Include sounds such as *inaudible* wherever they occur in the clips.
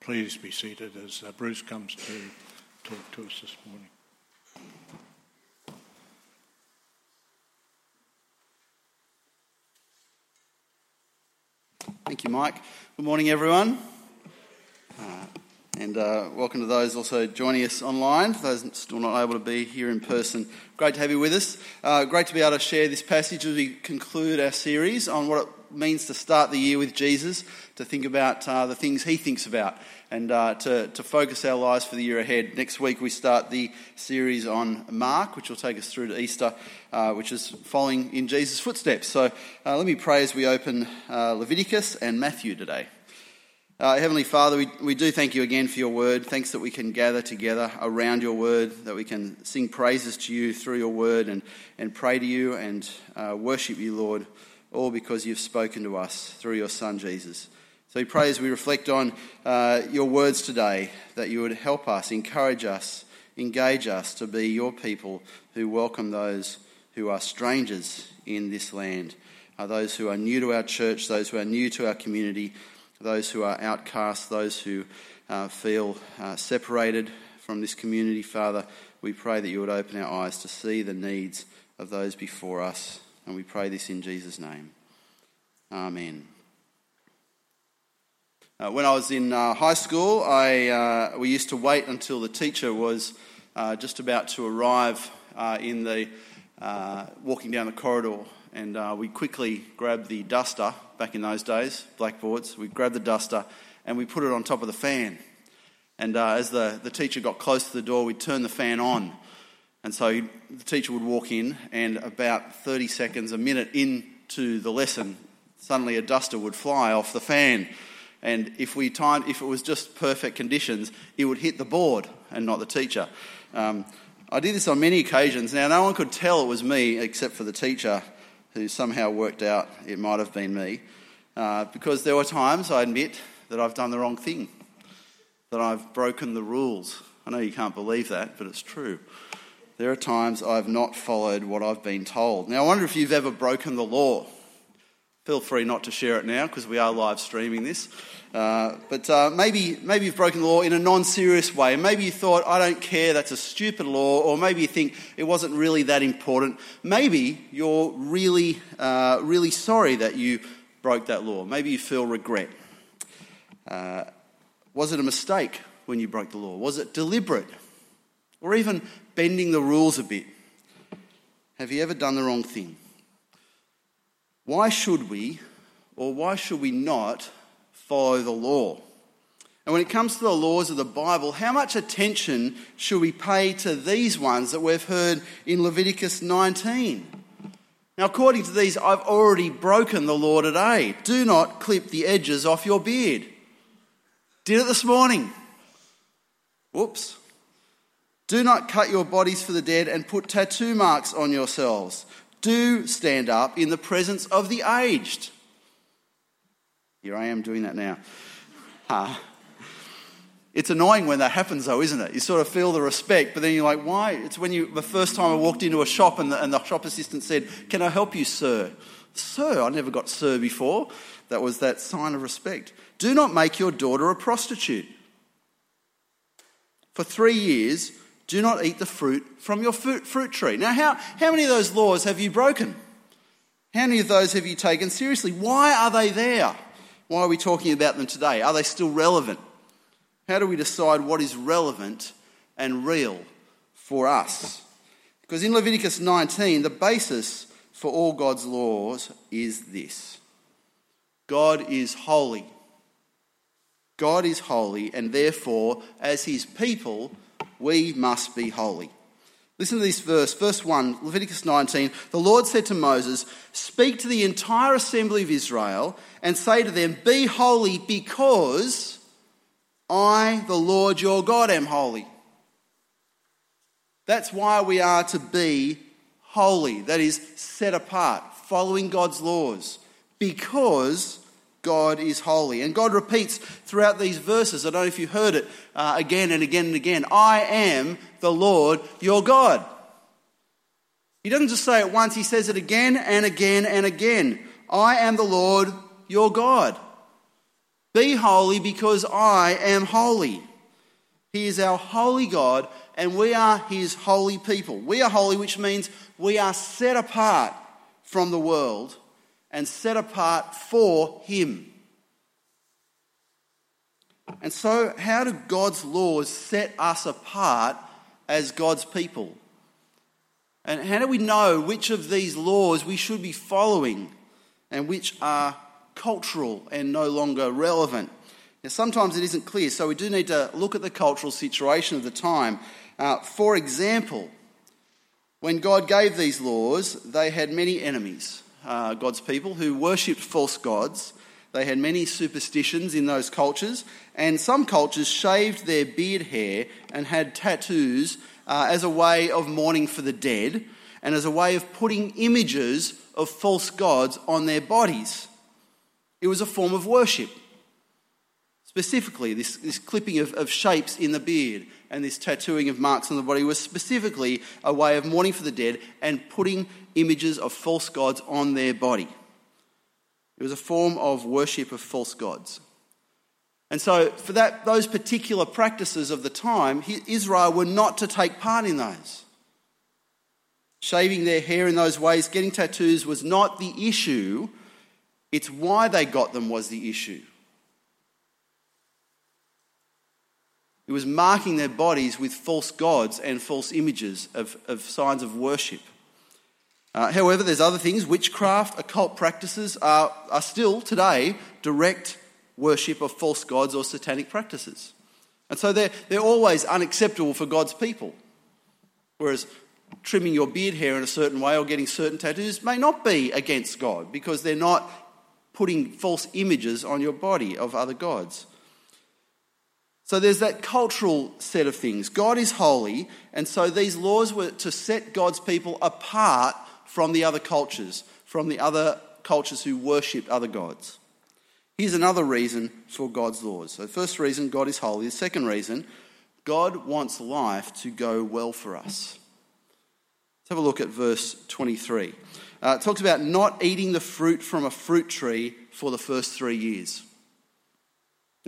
Please be seated as uh, Bruce comes to talk to us this morning. Thank you, Mike. Good morning, everyone. Uh, and uh, welcome to those also joining us online, those still not able to be here in person. Great to have you with us. Uh, great to be able to share this passage as we conclude our series on what it means to start the year with Jesus, to think about uh, the things he thinks about, and uh, to, to focus our lives for the year ahead. Next week, we start the series on Mark, which will take us through to Easter, uh, which is following in Jesus' footsteps. So uh, let me pray as we open uh, Leviticus and Matthew today. Uh, Heavenly Father, we, we do thank you again for your word. Thanks that we can gather together around your word, that we can sing praises to you through your word and, and pray to you and worship you, Lord all because you've spoken to us through your Son, Jesus. So we pray as we reflect on uh, your words today that you would help us, encourage us, engage us to be your people who welcome those who are strangers in this land, uh, those who are new to our church, those who are new to our community, those who are outcasts, those who uh, feel uh, separated from this community. Father, we pray that you would open our eyes to see the needs of those before us and we pray this in Jesus' name. Amen. Uh, when I was in uh, high school, I, uh, we used to wait until the teacher was uh, just about to arrive uh, in the uh, walking down the corridor, and we quickly grabbed the duster. Back in those days, blackboards, we grabbed the duster and we put it on top of the fan. And as the, the teacher got close to the door, we'd turn the fan on and so the teacher would walk in, and about 30 seconds, a minute into the lesson, suddenly a duster would fly off the fan. And if we timed, if it was just perfect conditions, it would hit the board and not the teacher. Um, I did this on many occasions. Now, no one could tell it was me except for the teacher, who somehow worked out it might have been me. Uh, because there were times, I admit, that I've done the wrong thing, that I've broken the rules. I know you can't believe that, but it's true. There are times I've not followed what I've been told. Now, I wonder if you've ever broken the law. Feel free not to share it now because we are live streaming this. Uh, but uh, maybe, maybe you've broken the law in a non serious way. Maybe you thought, I don't care, that's a stupid law. Or maybe you think it wasn't really that important. Maybe you're really, uh, really sorry that you broke that law. Maybe you feel regret. Uh, was it a mistake when you broke the law? Was it deliberate? Or even bending the rules a bit. Have you ever done the wrong thing? Why should we, or why should we not, follow the law? And when it comes to the laws of the Bible, how much attention should we pay to these ones that we've heard in Leviticus 19? Now, according to these, I've already broken the law today. Do not clip the edges off your beard. Did it this morning. Whoops. Do not cut your bodies for the dead and put tattoo marks on yourselves. Do stand up in the presence of the aged. Here I am doing that now. Uh, it's annoying when that happens, though, isn't it? You sort of feel the respect, but then you're like, why? It's when you, the first time I walked into a shop and the, and the shop assistant said, Can I help you, sir? Sir, I never got sir before. That was that sign of respect. Do not make your daughter a prostitute. For three years, do not eat the fruit from your fruit, fruit tree. Now, how, how many of those laws have you broken? How many of those have you taken seriously? Why are they there? Why are we talking about them today? Are they still relevant? How do we decide what is relevant and real for us? Because in Leviticus 19, the basis for all God's laws is this God is holy. God is holy, and therefore, as his people, we must be holy. Listen to this verse, verse 1, Leviticus 19. The Lord said to Moses, Speak to the entire assembly of Israel and say to them, Be holy because I, the Lord your God, am holy. That's why we are to be holy, that is, set apart, following God's laws, because God is holy. And God repeats throughout these verses, I don't know if you heard it uh, again and again and again I am the Lord your God. He doesn't just say it once, he says it again and again and again. I am the Lord your God. Be holy because I am holy. He is our holy God, and we are his holy people. We are holy, which means we are set apart from the world and set apart for him. And so, how do God's laws set us apart as God's people? And how do we know which of these laws we should be following and which are cultural and no longer relevant? Now, sometimes it isn't clear, so we do need to look at the cultural situation of the time. Uh, for example, when God gave these laws, they had many enemies, uh, God's people, who worshipped false gods they had many superstitions in those cultures, and some cultures shaved their beard hair and had tattoos uh, as a way of mourning for the dead and as a way of putting images of false gods on their bodies. It was a form of worship. Specifically, this, this clipping of, of shapes in the beard and this tattooing of marks on the body was specifically a way of mourning for the dead and putting images of false gods on their body. It was a form of worship of false gods. And so, for that, those particular practices of the time, Israel were not to take part in those. Shaving their hair in those ways, getting tattoos was not the issue, it's why they got them was the issue. It was marking their bodies with false gods and false images of, of signs of worship. Uh, however, there's other things. Witchcraft, occult practices are, are still today direct worship of false gods or satanic practices. And so they're, they're always unacceptable for God's people. Whereas trimming your beard hair in a certain way or getting certain tattoos may not be against God because they're not putting false images on your body of other gods. So there's that cultural set of things. God is holy, and so these laws were to set God's people apart from the other cultures, from the other cultures who worshipped other gods. Here's another reason for God's laws. So, first reason, God is holy. The second reason, God wants life to go well for us. Let's have a look at verse 23. Uh, it talks about not eating the fruit from a fruit tree for the first three years.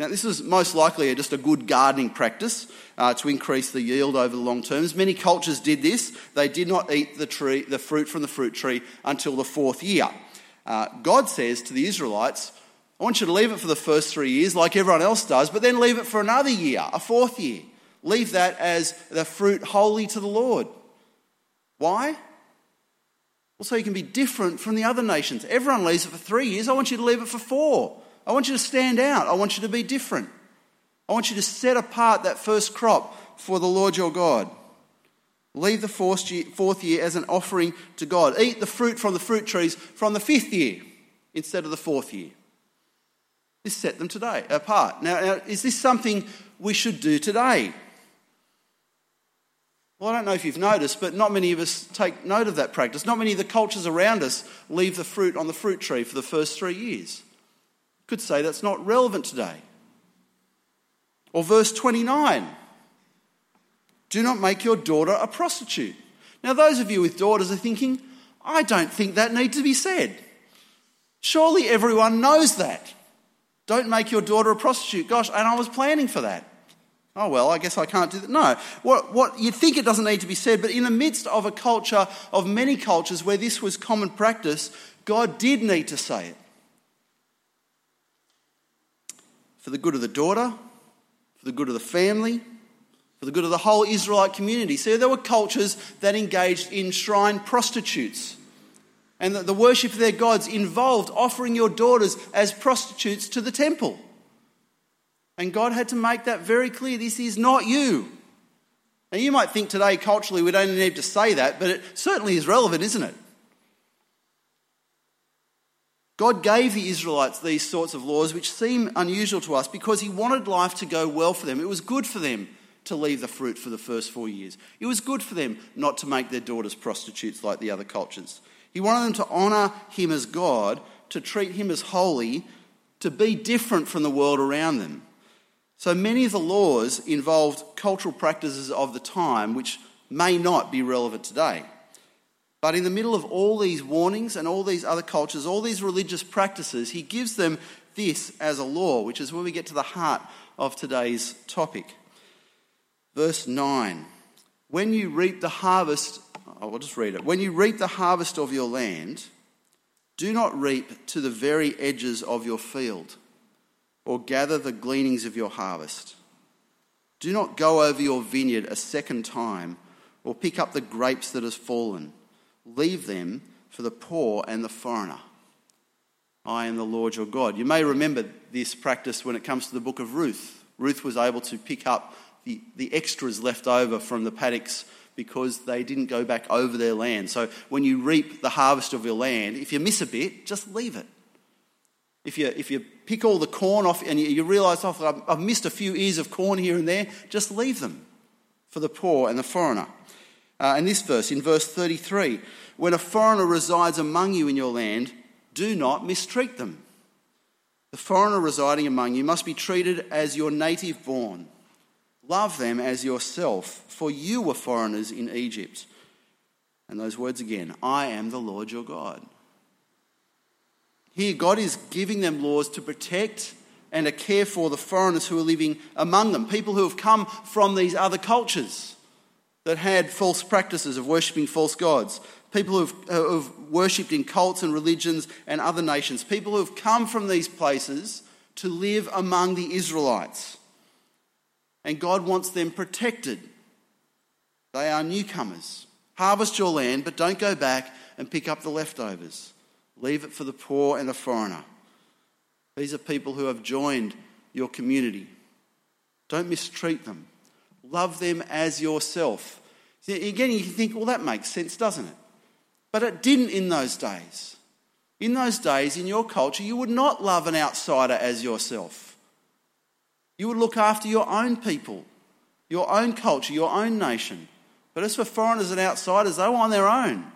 Now, this is most likely just a good gardening practice uh, to increase the yield over the long terms. Many cultures did this. They did not eat the, tree, the fruit from the fruit tree until the fourth year. Uh, God says to the Israelites, I want you to leave it for the first three years like everyone else does, but then leave it for another year, a fourth year. Leave that as the fruit holy to the Lord. Why? Well, so you can be different from the other nations. Everyone leaves it for three years. I want you to leave it for four. I want you to stand out. I want you to be different. I want you to set apart that first crop for the Lord your God. Leave the fourth year, as an offering to God. Eat the fruit from the fruit trees from the fifth year instead of the fourth year. This set them today apart. Now, now, is this something we should do today? Well, I don't know if you've noticed, but not many of us take note of that practice. Not many of the cultures around us leave the fruit on the fruit tree for the first three years could say that's not relevant today. Or verse 29 Do not make your daughter a prostitute. Now, those of you with daughters are thinking, I don't think that needs to be said. Surely everyone knows that. Don't make your daughter a prostitute. Gosh, and I was planning for that. Oh, well, I guess I can't do that. No. What, what, you'd think it doesn't need to be said, but in the midst of a culture, of many cultures where this was common practice, God did need to say it. For the good of the daughter, for the good of the family, for the good of the whole Israelite community. So there were cultures that engaged in shrine prostitutes. And that the worship of their gods involved offering your daughters as prostitutes to the temple. And God had to make that very clear this is not you. Now, you might think today, culturally, we don't need to say that, but it certainly is relevant, isn't it? God gave the Israelites these sorts of laws, which seem unusual to us, because He wanted life to go well for them. It was good for them to leave the fruit for the first four years. It was good for them not to make their daughters prostitutes like the other cultures. He wanted them to honour Him as God, to treat Him as holy, to be different from the world around them. So many of the laws involved cultural practices of the time which may not be relevant today. But in the middle of all these warnings and all these other cultures, all these religious practices, he gives them this as a law, which is where we get to the heart of today's topic. Verse 9 When you reap the harvest, oh, I'll just read it. When you reap the harvest of your land, do not reap to the very edges of your field, or gather the gleanings of your harvest. Do not go over your vineyard a second time, or pick up the grapes that has fallen. Leave them for the poor and the foreigner. I am the Lord your God. You may remember this practice when it comes to the book of Ruth. Ruth was able to pick up the, the extras left over from the paddocks because they didn't go back over their land. So when you reap the harvest of your land, if you miss a bit, just leave it. If you, if you pick all the corn off and you, you realise, oh, I've missed a few ears of corn here and there, just leave them for the poor and the foreigner. Uh, in this verse, in verse 33, when a foreigner resides among you in your land, do not mistreat them. The foreigner residing among you must be treated as your native born. Love them as yourself, for you were foreigners in Egypt. And those words again I am the Lord your God. Here, God is giving them laws to protect and to care for the foreigners who are living among them, people who have come from these other cultures that had false practices of worshipping false gods, people who have, have worshipped in cults and religions and other nations, people who have come from these places to live among the Israelites. And God wants them protected. They are newcomers. Harvest your land, but don't go back and pick up the leftovers. Leave it for the poor and the foreigner. These are people who have joined your community. Don't mistreat them. Love them as yourself. Again, you think, well, that makes sense, doesn't it? But it didn't in those days. In those days, in your culture, you would not love an outsider as yourself. You would look after your own people, your own culture, your own nation. But as for foreigners and outsiders, they were on their own.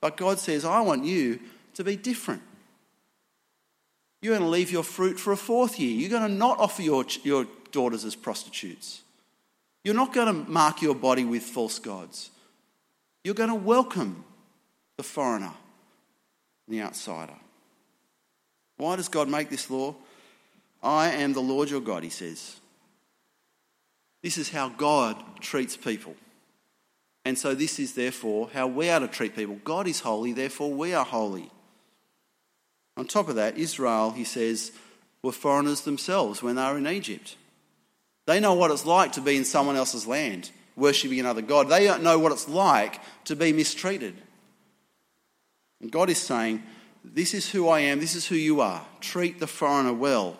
But God says, I want you to be different. You're going to leave your fruit for a fourth year. You're going to not offer your, your daughters as prostitutes. You're not going to mark your body with false gods. You're going to welcome the foreigner, the outsider. Why does God make this law? I am the Lord your God, he says. This is how God treats people. And so, this is therefore how we are to treat people. God is holy, therefore, we are holy. On top of that, Israel, he says, were foreigners themselves when they were in Egypt. They know what it's like to be in someone else's land, worshipping another God. They don't know what it's like to be mistreated. And God is saying, This is who I am, this is who you are. Treat the foreigner well.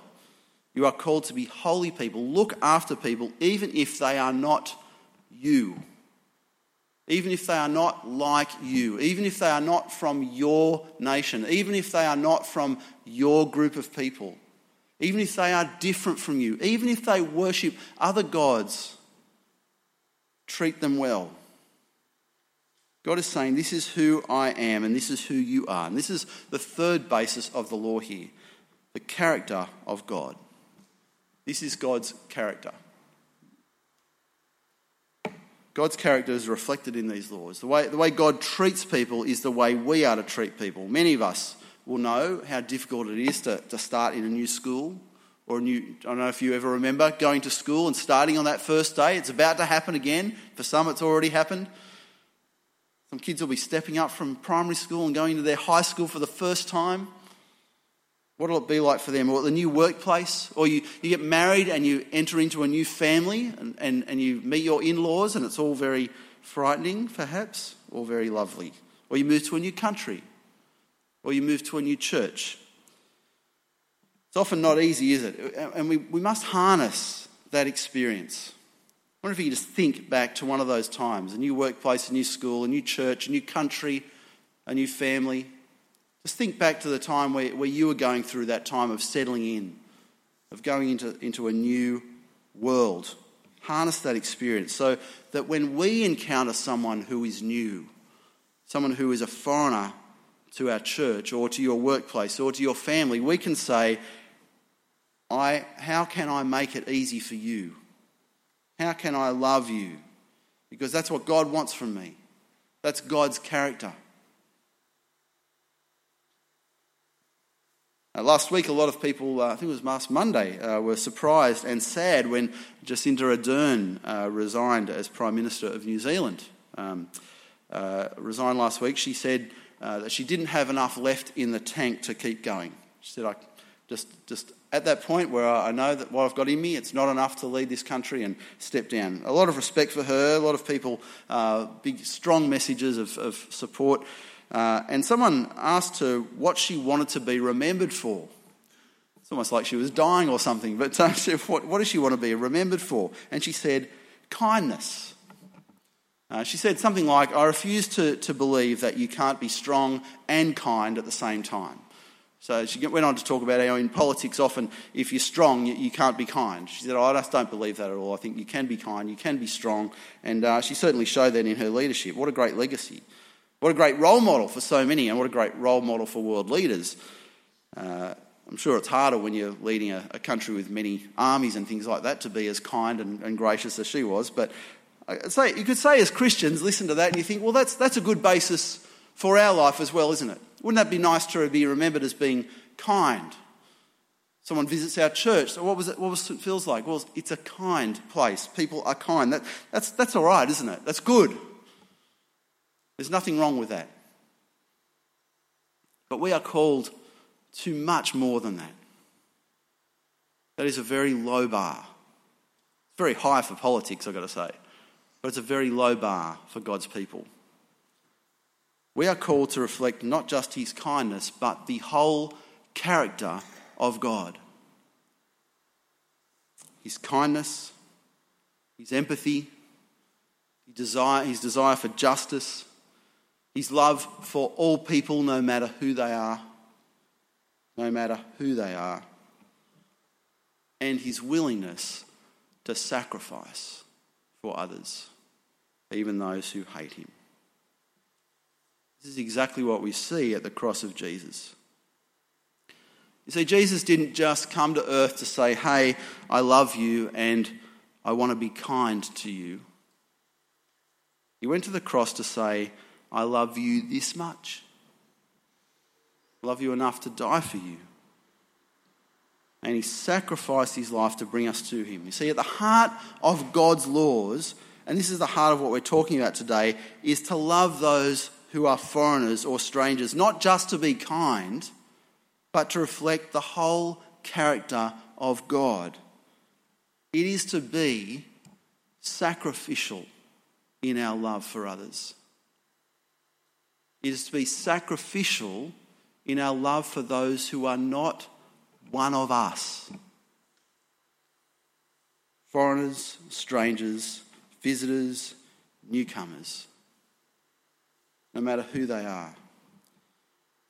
You are called to be holy people. Look after people, even if they are not you. Even if they are not like you, even if they are not from your nation, even if they are not from your group of people, even if they are different from you, even if they worship other gods, treat them well. God is saying, This is who I am and this is who you are. And this is the third basis of the law here the character of God. This is God's character. God's character is reflected in these laws. The way, the way God treats people is the way we are to treat people. Many of us will know how difficult it is to, to start in a new school or a new, I don't know if you ever remember going to school and starting on that first day. It's about to happen again. For some, it's already happened. Some kids will be stepping up from primary school and going to their high school for the first time. What will it be like for them? Or the new workplace? Or you, you get married and you enter into a new family and, and, and you meet your in laws and it's all very frightening, perhaps, or very lovely. Or you move to a new country. Or you move to a new church. It's often not easy, is it? And we, we must harness that experience. I wonder if you just think back to one of those times a new workplace, a new school, a new church, a new country, a new family. Just think back to the time where, where you were going through that time of settling in, of going into, into a new world. Harness that experience so that when we encounter someone who is new, someone who is a foreigner to our church or to your workplace or to your family, we can say, I, How can I make it easy for you? How can I love you? Because that's what God wants from me. That's God's character. Uh, last week, a lot of people, uh, I think it was last Monday, uh, were surprised and sad when Jacinda Ardern uh, resigned as Prime Minister of New Zealand. Um, uh, resigned last week. She said uh, that she didn't have enough left in the tank to keep going. She said, I just, just at that point where I know that what I've got in me, it's not enough to lead this country and step down. A lot of respect for her, a lot of people, big, strong messages of, of support. Uh, and someone asked her what she wanted to be remembered for. It's almost like she was dying or something, but uh, *laughs* what, what does she want to be remembered for? And she said, kindness. Uh, she said something like, I refuse to, to believe that you can't be strong and kind at the same time. So she went on to talk about how in politics, often if you're strong, you, you can't be kind. She said, oh, I just don't believe that at all. I think you can be kind, you can be strong. And uh, she certainly showed that in her leadership. What a great legacy. What a great role model for so many, and what a great role model for world leaders. Uh, I'm sure it's harder when you're leading a, a, country with many armies and things like that to be as kind and, and gracious as she was. But Uh, say, you could say, as Christians, listen to that and you think, well, that's, that's a good basis for our life as well, isn't it? Wouldn't that be nice to be remembered as being kind? Someone visits our church. So what was it? What was it feels like? Well, it's a kind place. People are kind. That, that's, that's all right, isn't it? That's good. There's nothing wrong with that. But we are called to much more than that. That is a very low bar. It's very high for politics, I've got to say, but it's a very low bar for God's people. We are called to reflect not just his kindness, but the whole character of God. His kindness, his empathy, his desire, his desire for justice, his love for all people, no matter who they are, no matter who they are, and his willingness to sacrifice for others, even those who hate him. This is exactly what we see at the cross of Jesus. You see, Jesus didn't just come to earth to say, Hey, I love you and I want to be kind to you. He went to the cross to say, I love you this much. I love you enough to die for you. And he sacrificed his life to bring us to him. You see, at the heart of God's laws, and this is the heart of what we're talking about today, is to love those who are foreigners or strangers, not just to be kind, but to reflect the whole character of God. It is to be sacrificial in our love for others It is to be sacrificial in our love for those who are not one of us. Foreigners, strangers, visitors, newcomers, no matter who they are.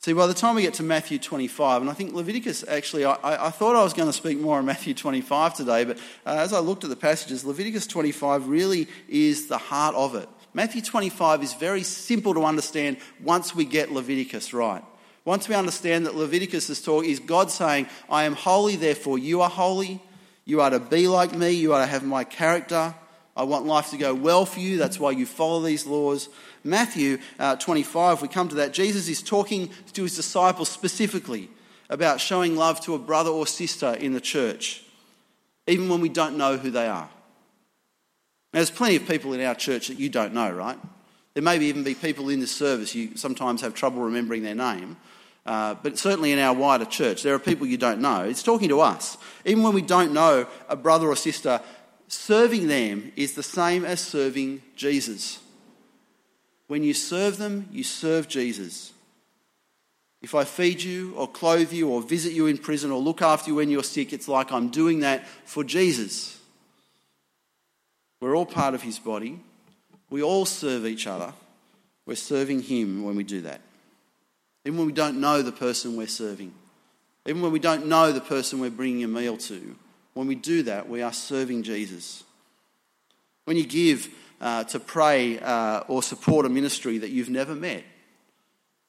See, by the time we get to Matthew 25, and I think Leviticus actually, I, I thought I was going to speak more on Matthew 25 today, but uh, as I looked at the passages, Leviticus 25 really is the heart of it. Matthew 25 is very simple to understand once we get Leviticus right. Once we understand that Leviticus is talking, is God saying, I am holy, therefore you are holy. You are to be like me. You are to have my character. I want life to go well for you. That's why you follow these laws. Matthew uh, 25, we come to that. Jesus is talking to his disciples specifically about showing love to a brother or sister in the church, even when we don't know who they are. Now, there's plenty of people in our church that you don't know, right? There may even be people in this service you sometimes have trouble remembering their name. Uh, but certainly in our wider church, there are people you don't know. It's talking to us. Even when we don't know a brother or sister, serving them is the same as serving Jesus. When you serve them, you serve Jesus. If I feed you or clothe you or visit you in prison or look after you when you're sick, it's like I'm doing that for Jesus. We're all part of his body. We all serve each other. We're serving him when we do that. Even when we don't know the person we're serving, even when we don't know the person we're bringing a meal to, when we do that, we are serving Jesus. When you give uh, to pray uh, or support a ministry that you've never met,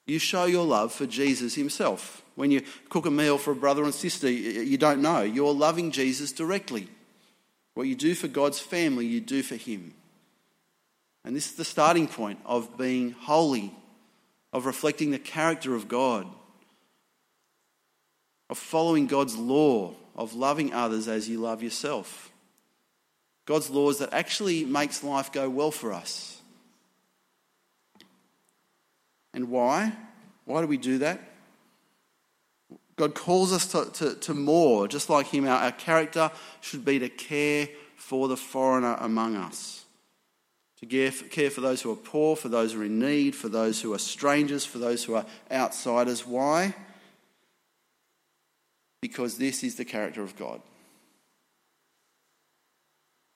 you show your love for Jesus himself. When you cook a meal for a brother and sister you don't know, you're loving Jesus directly. What you do for God's family, you do for Him. And this is the starting point of being holy, of reflecting the character of God. of following God's law of loving others as you love yourself. God's laws that actually makes life go well for us. And why? Why do we do that? God calls us to, to, to more, just like Him. Our, our character should be to care for the foreigner among us, to care care for those who are poor, for those who are in need, for those who are strangers, for those who are outsiders. Why? Because this is the character of God.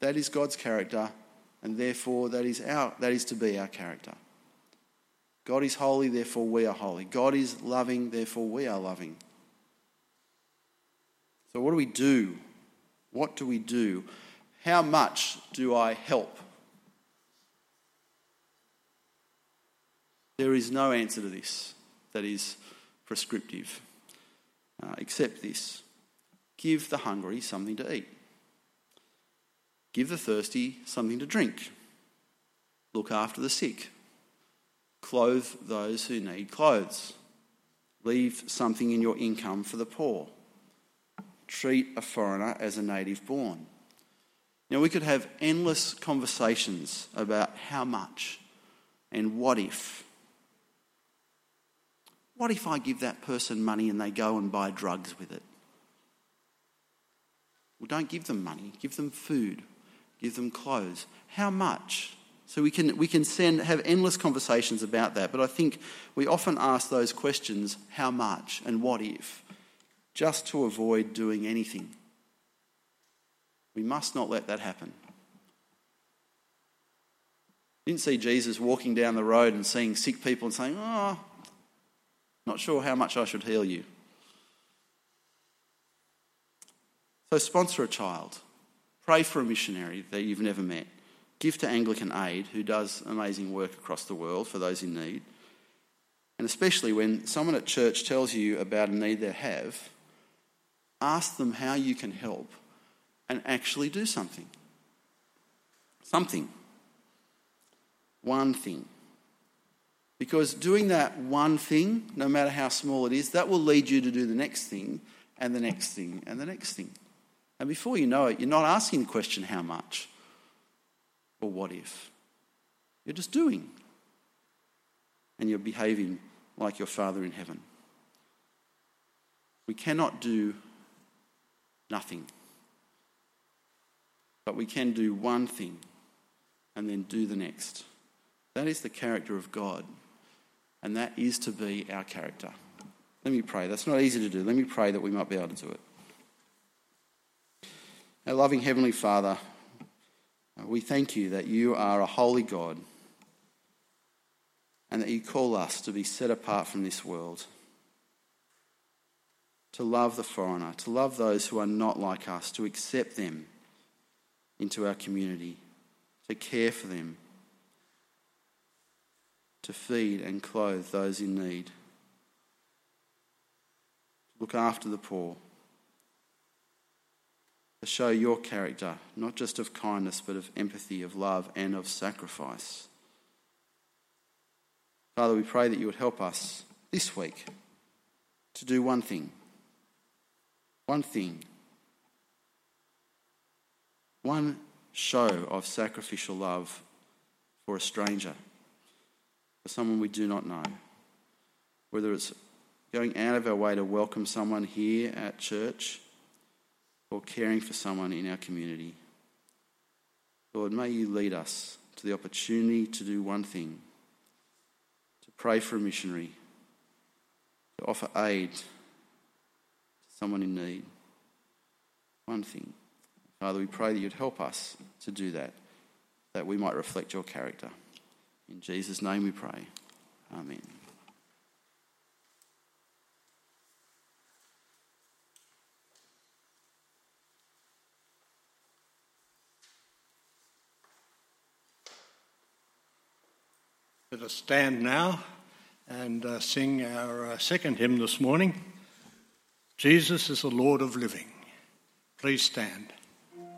That is God's character, and therefore that is, our, that is to be our character. God is holy, therefore we are holy. God is loving, therefore we are loving. So, what do we do? What do we do? How much do I help? There is no answer to this that is prescriptive, uh, except this. Give the hungry something to eat, give the thirsty something to drink, look after the sick, clothe those who need clothes, leave something in your income for the poor. Treat a foreigner as a native born. Now, we could have endless conversations about how much and what if. What if I give that person money and they go and buy drugs with it? Well, don't give them money, give them food, give them clothes. How much? So we can, we can send, have endless conversations about that, but I think we often ask those questions how much and what if? just to avoid doing anything. We must not let that happen. Didn't see Jesus walking down the road and seeing sick people and saying, Oh, not sure how much I should heal you. So, sponsor a child, pray for a missionary that you've never met, give to Anglican Aid, who does amazing work across the world for those in need. And especially when someone at church tells you about a need they have, ask them how you can help and actually do something. Something. One thing. Because doing that one thing, no matter how small it is, that will lead you to do the next thing and the next thing and the next thing. And before you know it, you're not asking the question, how much or what if. You're just doing. And you're behaving like your Father in heaven. We cannot do nothing. But we can do one thing and then do the next. That is the character of God, and that is to be our character. Let me pray. That's not easy to do. Let me pray that we might be able to do it. Our loving Heavenly Father, uh, we thank you that you are a holy God and that you call us to be set apart from this world to love the foreigner, to love those who are not like us, to accept them into our community, to care for them, to feed and clothe those in need, to look after the poor, to show your character, not just of kindness, but of empathy, of love, and of sacrifice. Father, we pray that you would help us this week to do one thing. One thing, one show of sacrificial love for a stranger, someone we do not know. Whether it's going out of our way to welcome someone here at church or caring for someone in our community. Lord, may you lead us to the opportunity to do one thing to pray for a missionary, to offer aid to someone in need. One thing. Father, we pray that you'd help us to do that, that we might reflect your character. In Jesus' name we pray. Amen. Let us stand now and uh, sing our uh, second hymn this morning. Jesus is the Lord of living. Please stand.